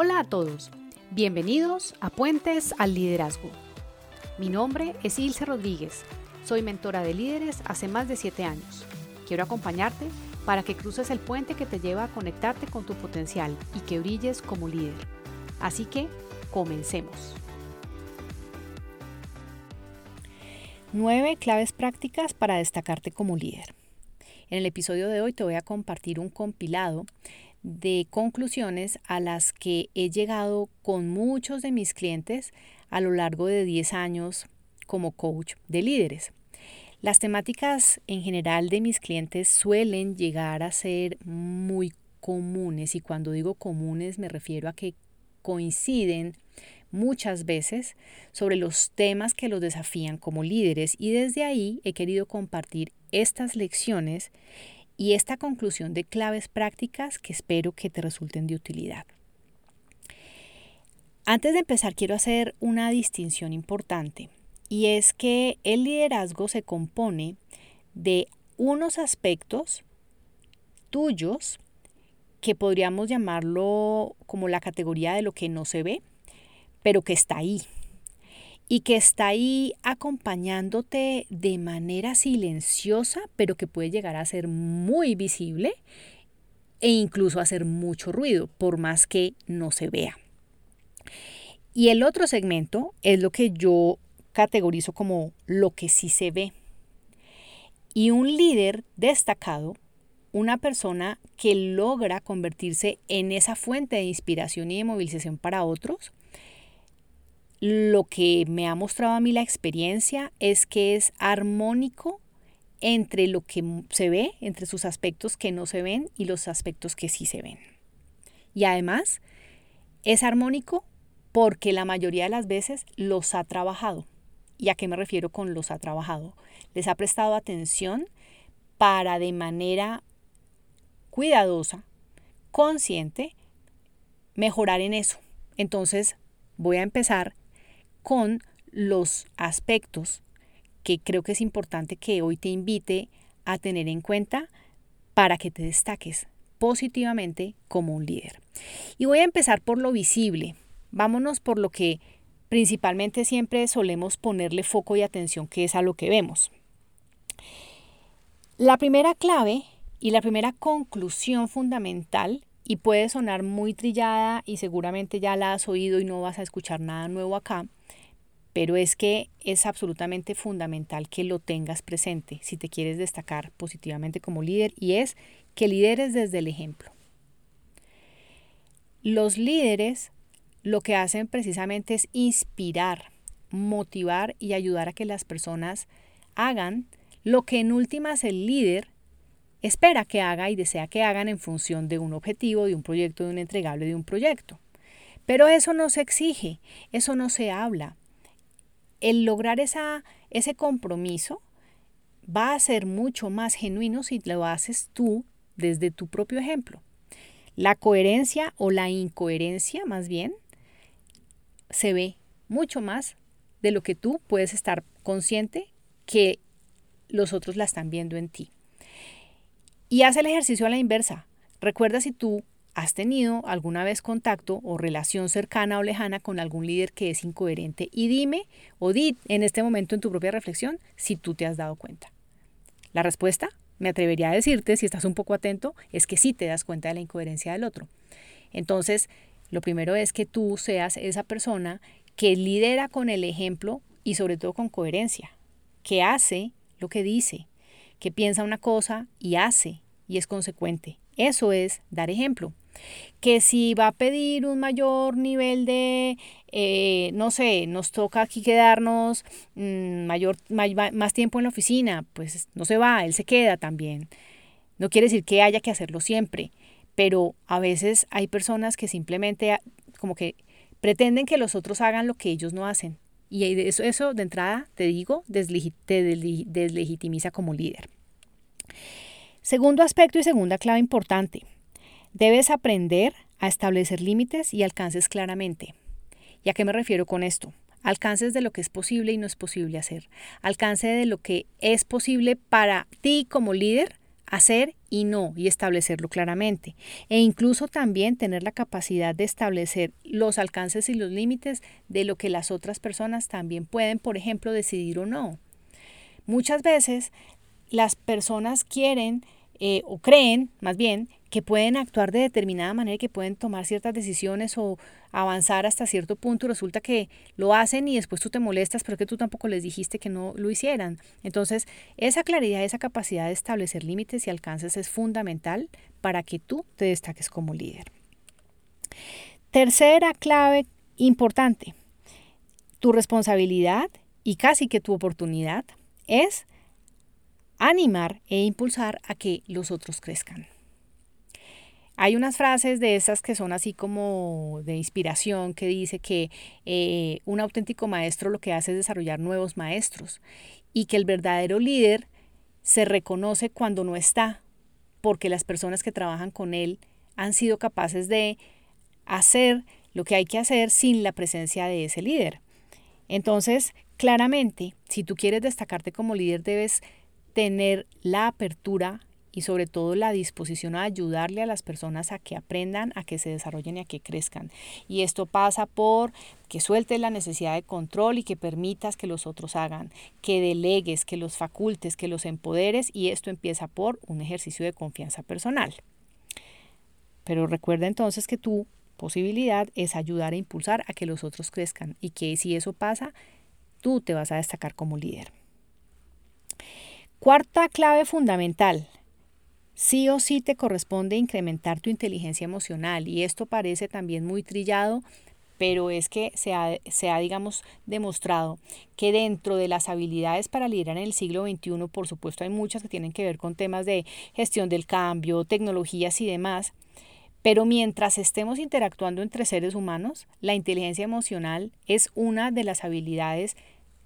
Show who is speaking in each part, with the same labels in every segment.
Speaker 1: Hola a todos, bienvenidos a Puentes al Liderazgo. Mi nombre es Ilse Rodríguez, soy mentora de líderes hace más de 7 años. Quiero acompañarte para que cruces el puente que te lleva a conectarte con tu potencial y que brilles como líder. Así que, comencemos. 9 claves prácticas para destacarte como líder. En el episodio de hoy te voy a compartir un compilado de conclusiones a las que he llegado con muchos de mis clientes a lo largo de 10 años como coach de líderes. Las temáticas en general de mis clientes suelen llegar a ser muy comunes y cuando digo comunes me refiero a que coinciden muchas veces sobre los temas que los desafían como líderes y desde ahí he querido compartir estas lecciones y esta conclusión de claves prácticas que espero que te resulten de utilidad. Antes de empezar quiero hacer una distinción importante y es que el liderazgo se compone de unos aspectos tuyos que podríamos llamarlo como la categoría de lo que no se ve, pero que está ahí, y que está ahí acompañándote de manera silenciosa, pero que puede llegar a ser muy visible e incluso hacer mucho ruido, por más que no se vea. Y el otro segmento es lo que yo categorizo como lo que sí se ve. Y un líder destacado, una persona que logra convertirse en esa fuente de inspiración y de movilización para otros, lo que me ha mostrado a mí la experiencia es que es armónico entre lo que se ve, entre sus aspectos que no se ven y los aspectos que sí se ven. Y además es armónico porque la mayoría de las veces los ha trabajado. ¿Y a qué me refiero con los ha trabajado? Les ha prestado atención para de manera cuidadosa, consciente, mejorar en eso. Entonces voy a empezar con los aspectos que creo que es importante que hoy te invite a tener en cuenta para que te destaques positivamente como un líder. Y voy a empezar por lo visible. Vámonos por lo que principalmente siempre solemos ponerle foco y atención, que es a lo que vemos. La primera clave y la primera conclusión fundamental, y puede sonar muy trillada y seguramente ya la has oído y no vas a escuchar nada nuevo acá, pero es que es absolutamente fundamental que lo tengas presente si te quieres destacar positivamente como líder y es que lideres desde el ejemplo. Los líderes lo que hacen precisamente es inspirar, motivar y ayudar a que las personas hagan lo que en últimas el líder espera que haga y desea que hagan en función de un objetivo, de un proyecto, de un entregable, de un proyecto. Pero eso no se exige, eso no se habla, el lograr esa, ese compromiso va a ser mucho más genuino si lo haces tú desde tu propio ejemplo. La coherencia o la incoherencia más bien se ve mucho más de lo que tú puedes estar consciente que los otros la están viendo en ti. Y haz el ejercicio a la inversa. Recuerda si tú ¿Has tenido alguna vez contacto o relación cercana o lejana con algún líder que es incoherente? Y dime o di en este momento en tu propia reflexión si tú te has dado cuenta. La respuesta, me atrevería a decirte, si estás un poco atento, es que sí te das cuenta de la incoherencia del otro. Entonces, lo primero es que tú seas esa persona que lidera con el ejemplo y sobre todo con coherencia, que hace lo que dice, que piensa una cosa y hace y es consecuente. Eso es dar ejemplo que si va a pedir un mayor nivel de, eh, no sé, nos toca aquí quedarnos mm, mayor, más tiempo en la oficina, pues no se va, él se queda también. No quiere decir que haya que hacerlo siempre, pero a veces hay personas que simplemente ah, como que pretenden que los otros hagan lo que ellos no hacen. Y eso, eso de entrada, te digo, te deslegitimiza como líder. Segundo aspecto y segunda clave importante, Debes aprender a establecer límites y alcances claramente. ¿Y a qué me refiero con esto? Alcances de lo que es posible y no es posible hacer. Alcance de lo que es posible para ti como líder hacer y no y establecerlo claramente. E incluso también tener la capacidad de establecer los alcances y los límites de lo que las otras personas también pueden, por ejemplo, decidir o no. Muchas veces las personas quieren eh, o creen, más bien, que pueden actuar de determinada manera y que pueden tomar ciertas decisiones o avanzar hasta cierto punto y resulta que lo hacen y después tú te molestas, pero que tú tampoco les dijiste que no lo hicieran. Entonces, esa claridad, esa capacidad de establecer límites y alcances es fundamental para que tú te destaques como líder. Tercera clave importante, tu responsabilidad y casi que tu oportunidad es animar e impulsar a que los otros crezcan. Hay unas frases de esas que son así como de inspiración que dice que eh, un auténtico maestro lo que hace es desarrollar nuevos maestros y que el verdadero líder se reconoce cuando no está, porque las personas que trabajan con él han sido capaces de hacer lo que hay que hacer sin la presencia de ese líder. Entonces, claramente, si tú quieres destacarte como líder, debes tener la apertura y sobre todo la disposición a ayudarle a las personas a que aprendan, a que se desarrollen y a que crezcan. Y esto pasa por que sueltes la necesidad de control y que permitas que los otros hagan, que delegues, que los facultes, que los empoderes y esto empieza por un ejercicio de confianza personal. Pero recuerda entonces que tu posibilidad es ayudar a impulsar a que los otros crezcan y que si eso pasa, tú te vas a destacar como líder. Cuarta clave fundamental. Sí o sí te corresponde incrementar tu inteligencia emocional y esto parece también muy trillado, pero es que se ha, se ha, digamos, demostrado que dentro de las habilidades para liderar en el siglo XXI, por supuesto hay muchas que tienen que ver con temas de gestión del cambio, tecnologías y demás, pero mientras estemos interactuando entre seres humanos, la inteligencia emocional es una de las habilidades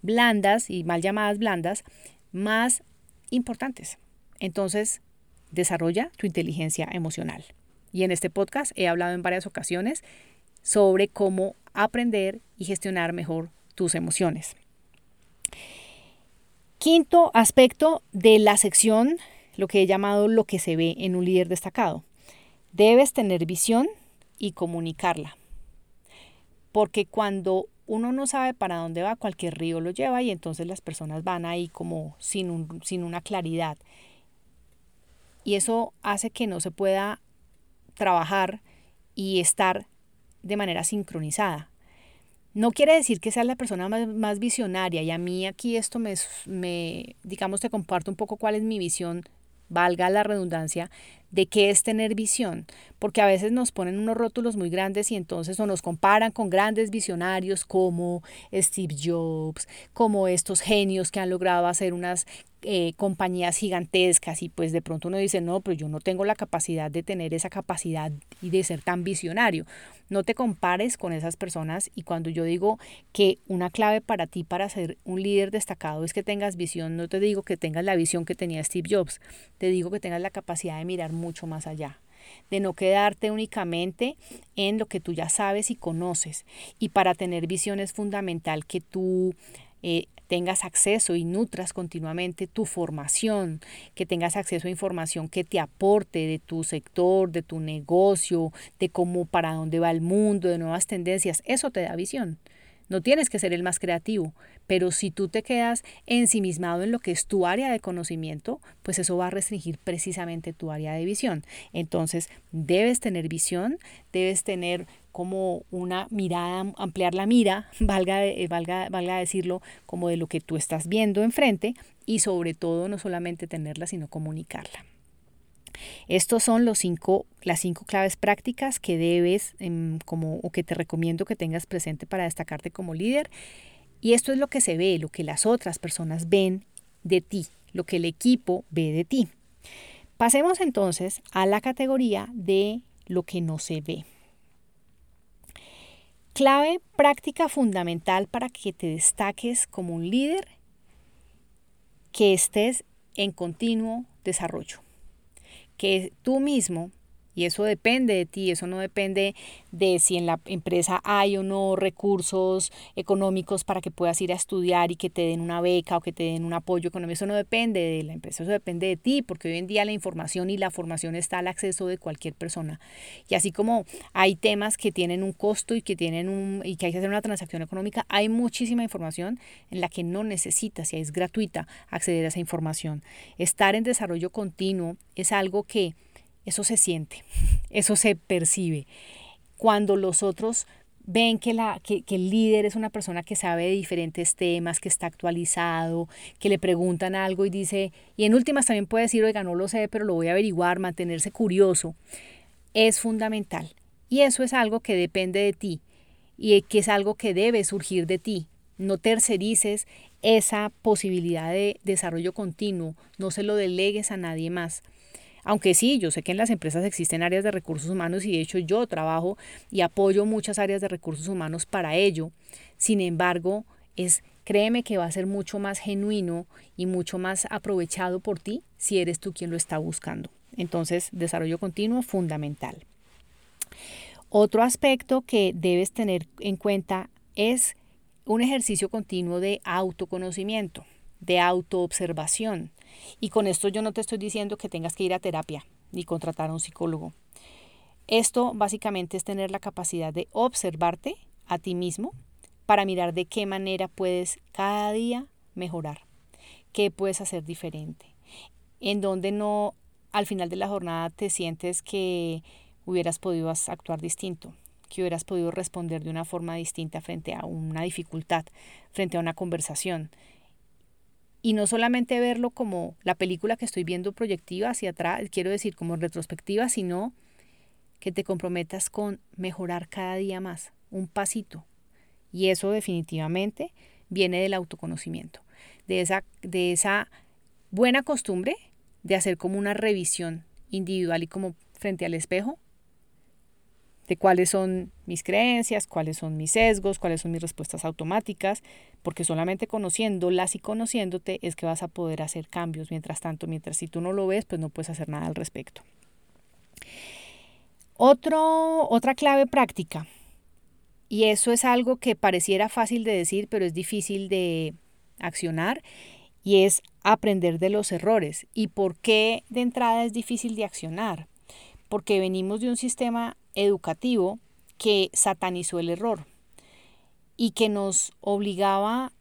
Speaker 1: blandas y mal llamadas blandas más importantes. Entonces, desarrolla tu inteligencia emocional. Y en este podcast he hablado en varias ocasiones sobre cómo aprender y gestionar mejor tus emociones. Quinto aspecto de la sección, lo que he llamado lo que se ve en un líder destacado. Debes tener visión y comunicarla. Porque cuando uno no sabe para dónde va, cualquier río lo lleva y entonces las personas van ahí como sin, un, sin una claridad. Y eso hace que no se pueda trabajar y estar de manera sincronizada. No quiere decir que seas la persona más, más, visionaria y a mí aquí esto me, me, digamos, te comparto un poco cuál es mi visión, valga la redundancia, de qué es tener visión, porque a veces nos ponen unos rótulos muy grandes y entonces o nos comparan con grandes visionarios como Steve Jobs, como estos genios que han logrado hacer unas eh, compañías gigantescas y pues de pronto uno dice, no, pero yo no tengo la capacidad de tener esa capacidad y de ser tan visionario. No te compares con esas personas y cuando yo digo que una clave para ti para ser un líder destacado es que tengas visión, no te digo que tengas la visión que tenía Steve Jobs, te digo que tengas la capacidad de mirar mucho más allá de no quedarte únicamente en lo que tú ya sabes y conoces. Y para tener visión es fundamental que tú eh, tengas acceso y nutras continuamente tu formación, que tengas acceso a información que te aporte de tu sector, de tu negocio, de cómo para dónde va el mundo, de nuevas tendencias. Eso te da visión. No tienes que ser el más creativo, pero si tú te quedas ensimismado en lo que es tu área de conocimiento, pues eso va a restringir precisamente tu área de visión. Entonces, debes tener visión, debes tener como una mirada, ampliar la mira, valga, eh, valga, valga decirlo, como de lo que tú estás viendo enfrente y sobre todo no solamente tenerla, sino comunicarla. Estos son los cinco, las cinco claves prácticas que debes em, como, o que te recomiendo que tengas presente para destacarte como líder. Y esto es lo que se ve, lo que las otras personas ven de ti, lo que el equipo ve de ti. Pasemos entonces a la categoría de lo que no se ve. Clave práctica fundamental para que te destaques como un líder, que estés en continuo desarrollo, que tú mismo Y eso depende de ti, eso no depende de si en la empresa hay o no recursos económicos para que puedas ir a estudiar y que te den una beca o que te den un apoyo económico. Eso no depende de la empresa, eso depende de ti, porque hoy en día la información y la formación está al acceso de cualquier persona. Y así como hay temas que tienen un costo y que, tienen un, y que hay que hacer una transacción económica, hay muchísima información en la que no necesitas, y es gratuita, acceder a esa información. Estar en desarrollo continuo es algo que eso se siente, eso se percibe. Cuando los otros ven que, la, que, el líder es una persona que sabe de diferentes temas, que está actualizado, que le preguntan algo y dice, y en últimas también puede decir, oiga, no lo sé, pero lo voy a averiguar, mantenerse curioso, es fundamental. Y eso es algo que depende de ti y que es algo que debe surgir de ti. No tercerices esa posibilidad de desarrollo continuo, no se lo delegues a nadie más. Aunque sí, yo sé que en las empresas existen áreas de recursos humanos y de hecho yo trabajo y apoyo muchas áreas de recursos humanos para ello. Sin embargo, es créeme que va a ser mucho más genuino y mucho más aprovechado por ti si eres tú quien lo está buscando. Entonces, desarrollo continuo fundamental. Otro aspecto que debes tener en cuenta es un ejercicio continuo de autoconocimiento, de autoobservación. Y con esto yo no te estoy diciendo que tengas que ir a terapia ni contratar a un psicólogo. Esto básicamente es tener la capacidad de observarte a ti mismo para mirar de qué manera puedes cada día mejorar, qué puedes hacer diferente, en donde no al final de la jornada te sientes que hubieras podido actuar distinto, que hubieras podido responder de una forma distinta frente a una dificultad, frente a una conversación, y no solamente verlo como la película que estoy viendo proyectiva hacia atrás, quiero decir como retrospectiva, sino que te comprometas con mejorar cada día más, un pasito. Y eso definitivamente viene del autoconocimiento, de esa, de esa buena costumbre de hacer como una revisión individual y como frente al espejo de cuáles son mis creencias, cuáles son mis sesgos, cuáles son mis respuestas automáticas, porque solamente conociéndolas y conociéndote es que vas a poder hacer cambios. Mientras tanto, mientras si tú no lo ves, pues no puedes hacer nada al respecto. Otra clave práctica, y eso es algo que pareciera fácil de decir, pero es difícil de accionar, y es aprender de los errores. ¿Y por qué de entrada es difícil de accionar? Porque venimos de un sistema educativo que satanizó el error y que nos obligaba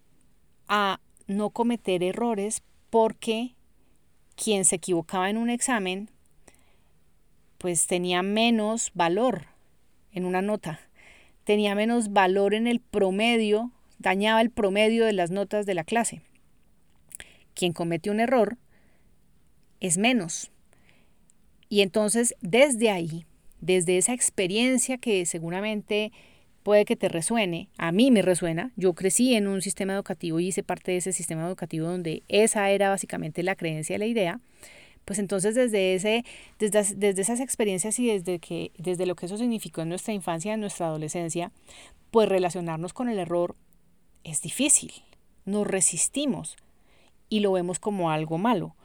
Speaker 1: a no cometer errores porque quien se equivocaba en un examen pues tenía menos valor en una nota, tenía menos valor en el promedio, dañaba el promedio de las notas de la clase. Quien comete un error es menos. Y entonces desde ahí desde esa experiencia que seguramente puede que te resuene, a mí me resuena, yo crecí en un sistema educativo y hice parte de ese sistema educativo donde esa era básicamente la creencia y la idea, pues entonces desde, ese, desde, desde esas experiencias y desde, que, desde lo que eso significó en nuestra infancia, en nuestra adolescencia, pues relacionarnos con el error es difícil, nos resistimos y lo vemos como algo malo.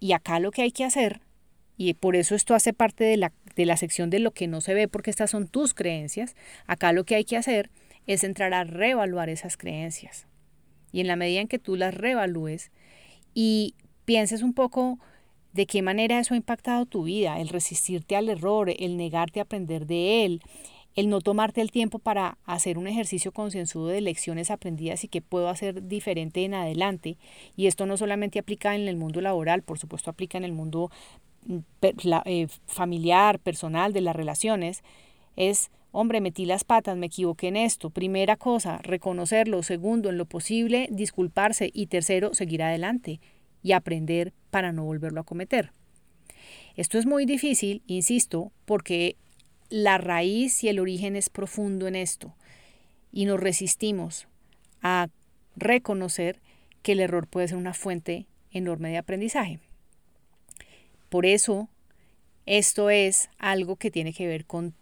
Speaker 1: Y acá lo que hay que hacer, y por eso esto hace parte de la de la sección de lo que no se ve porque estas son tus creencias, acá lo que hay que hacer es entrar a reevaluar esas creencias. Y en la medida en que tú las reevalúes y pienses un poco de qué manera eso ha impactado tu vida, el resistirte al error, el negarte a aprender de él, el no tomarte el tiempo para hacer un ejercicio concienzudo de lecciones aprendidas y que puedo hacer diferente en adelante. Y esto no solamente aplica en el mundo laboral, por supuesto aplica en el mundo eh, familiar, personal, de las relaciones, es, hombre, metí las patas, me equivoqué en esto. Primera cosa, reconocerlo. Segundo, en lo posible, disculparse. Y tercero, seguir adelante y aprender para no volverlo a cometer. Esto es muy difícil, insisto, porque la raíz y el origen es profundo en esto y nos resistimos a reconocer que el error puede ser una fuente enorme de aprendizaje. Por eso, esto es algo que tiene que ver con,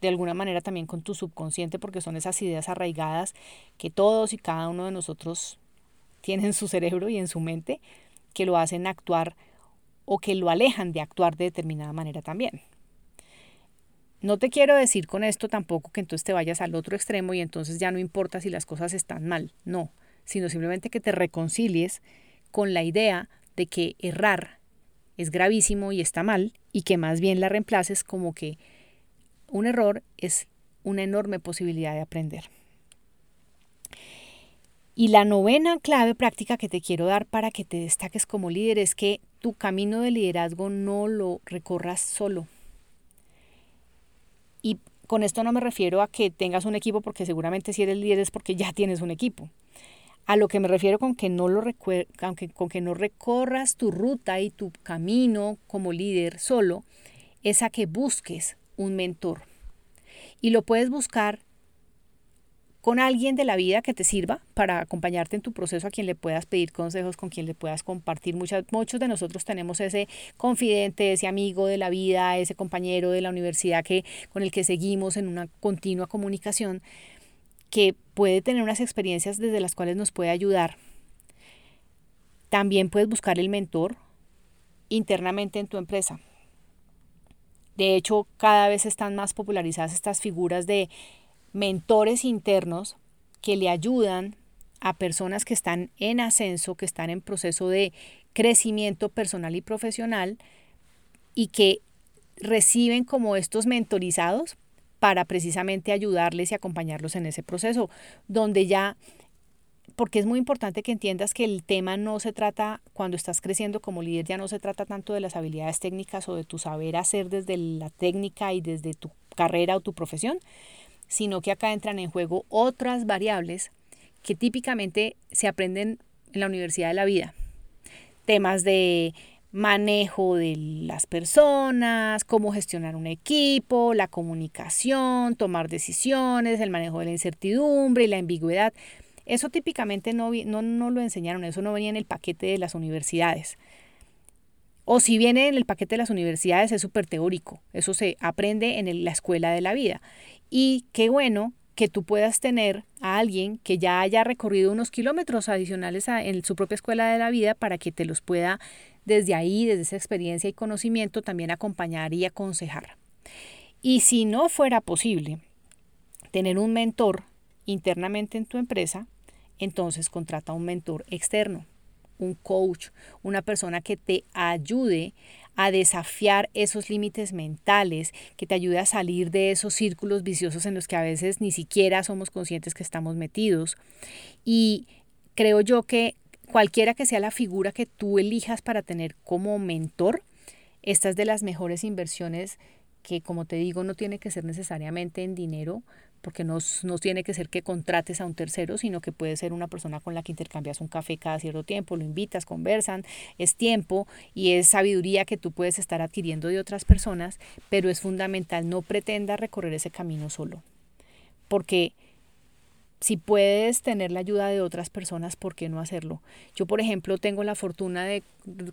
Speaker 1: de alguna manera también con tu subconsciente, porque son esas ideas arraigadas que todos y cada uno de nosotros tienen en su cerebro y en su mente, que lo hacen actuar o que lo alejan de actuar de determinada manera también. No te quiero decir con esto tampoco que entonces te vayas al otro extremo y entonces ya no importa si las cosas están mal, no, sino simplemente que te reconcilies con la idea de que errar es gravísimo y está mal y que más bien la reemplaces como que un error es una enorme posibilidad de aprender. Y la novena clave práctica que te quiero dar para que te destaques como líder es que tu camino de liderazgo no lo recorras solo. Y con esto no me refiero a que tengas un equipo porque seguramente si eres líder es porque ya tienes un equipo. A lo que me refiero con que no lo con que no recorras tu ruta y tu camino como líder solo es a que busques un mentor. Y lo puedes buscar con alguien de la vida que te sirva para acompañarte en tu proceso, a quien le puedas pedir consejos, con quien le puedas compartir. Muchas, muchos de nosotros tenemos ese confidente, ese amigo de la vida, ese compañero de la universidad que, con el que seguimos en una continua comunicación, que puede tener unas experiencias desde las cuales nos puede ayudar. También puedes buscar el mentor internamente en tu empresa. De hecho, cada vez están más popularizadas estas figuras de mentores internos que le ayudan a personas que están en ascenso, que están en proceso de crecimiento personal y profesional y que reciben como estos mentorizados para precisamente ayudarles y acompañarlos en ese proceso, donde ya, porque es muy importante que entiendas que el tema no se trata, cuando estás creciendo como líder, ya no se trata tanto de las habilidades técnicas o de tu saber hacer desde la técnica y desde tu carrera o tu profesión, sino que acá entran en juego otras variables que típicamente se aprenden en la Universidad de la Vida. Temas de manejo de las personas, cómo gestionar un equipo, la comunicación, tomar decisiones, el manejo de la incertidumbre y la ambigüedad. Eso típicamente no, no, no lo enseñaron, eso no venía en el paquete de las universidades. O si viene en el paquete de las universidades es súper teórico, eso se aprende en la escuela de la vida. Y qué bueno que tú puedas tener a alguien que ya haya recorrido unos kilómetros adicionales en su propia escuela de la vida para que te los pueda desde ahí, desde esa experiencia y conocimiento, también acompañar y aconsejar. Y si no fuera posible tener un mentor internamente en tu empresa, entonces contrata un mentor externo, un coach, una persona que te ayude a desafiar esos límites mentales, que te ayude a salir de esos círculos viciosos en los que a veces ni siquiera somos conscientes que estamos metidos. Y creo yo que cualquiera que sea la figura que tú elijas para tener como mentor, esta es de las mejores inversiones que, como te digo, no tiene que ser necesariamente en dinero, porque no, no, tiene que ser que contrates a un tercero, sino que puede ser una persona con la que intercambias un café cada cierto tiempo, lo invitas, conversan, es tiempo y es sabiduría que tú puedes estar adquiriendo de otras personas, pero es fundamental, no pretenda recorrer ese camino solo, porque si puedes tener la ayuda de otras personas, ¿por qué no hacerlo? Yo, por ejemplo, tengo la fortuna de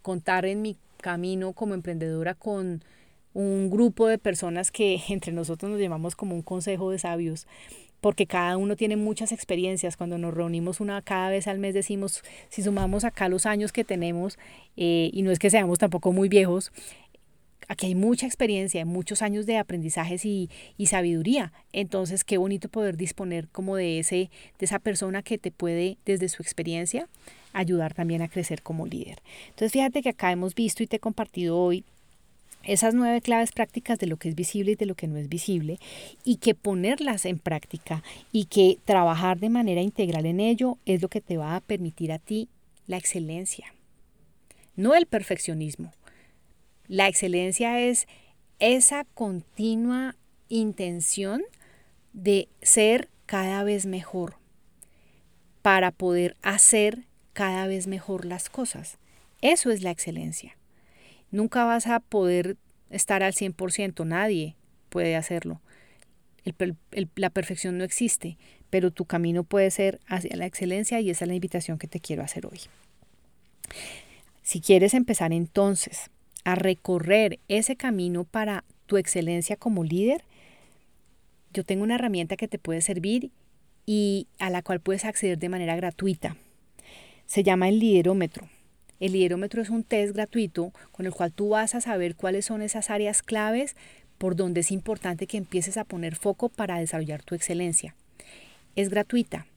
Speaker 1: contar en mi camino como emprendedora con un grupo de personas que entre nosotros nos llamamos como un consejo de sabios, porque cada uno tiene muchas experiencias. Cuando nos reunimos una cada vez al mes decimos, si sumamos acá los años que tenemos, eh, y no es que seamos tampoco muy viejos, aquí hay mucha experiencia, muchos años de aprendizajes y, y, sabiduría. Entonces, qué bonito poder disponer como de, ese, de esa persona que te puede, desde su experiencia, ayudar también a crecer como líder. Entonces, fíjate que acá hemos visto y te he compartido hoy esas nueve claves prácticas de lo que es visible y de lo que no es visible y que ponerlas en práctica y que trabajar de manera integral en ello es lo que te va a permitir a ti la excelencia, no el perfeccionismo. La excelencia es esa continua intención de ser cada vez mejor para poder hacer cada vez mejor las cosas. Eso es la excelencia. Nunca vas a poder estar al 100%, nadie puede hacerlo. la perfección no existe, pero tu camino puede ser hacia la excelencia y esa es la invitación que te quiero hacer hoy. Si quieres empezar entonces a recorrer ese camino para tu excelencia como líder, yo tengo una herramienta que te puede servir y a la cual puedes acceder de manera gratuita. Se llama el liderómetro. El liderómetro es un test gratuito con el cual tú vas a saber cuáles son esas áreas claves por donde es importante que empieces a poner foco para desarrollar tu excelencia. Es gratuita.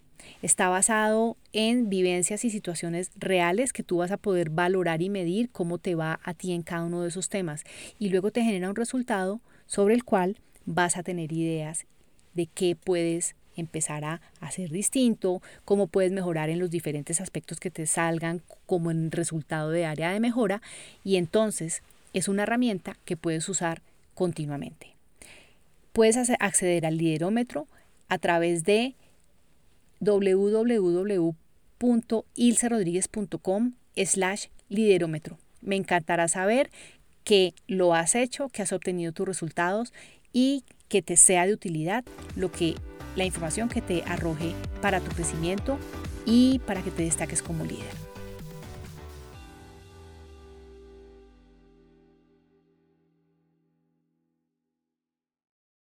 Speaker 1: Está basado en vivencias y situaciones reales que tú vas a poder valorar y medir cómo te va a ti en cada uno de esos temas. Y luego te genera un resultado sobre el cual vas a tener ideas de qué puedes empezar a hacer distinto, cómo puedes mejorar en los diferentes aspectos que te salgan como en resultado de área de mejora y entonces es una herramienta que puedes usar continuamente. Puedes acceder al liderómetro a través de www.ilserodríguez.com slash liderómetro. Me encantará saber que lo has hecho, que has obtenido tus resultados y que te sea de utilidad lo que la información que te arroje para tu crecimiento y para que te destaques como líder.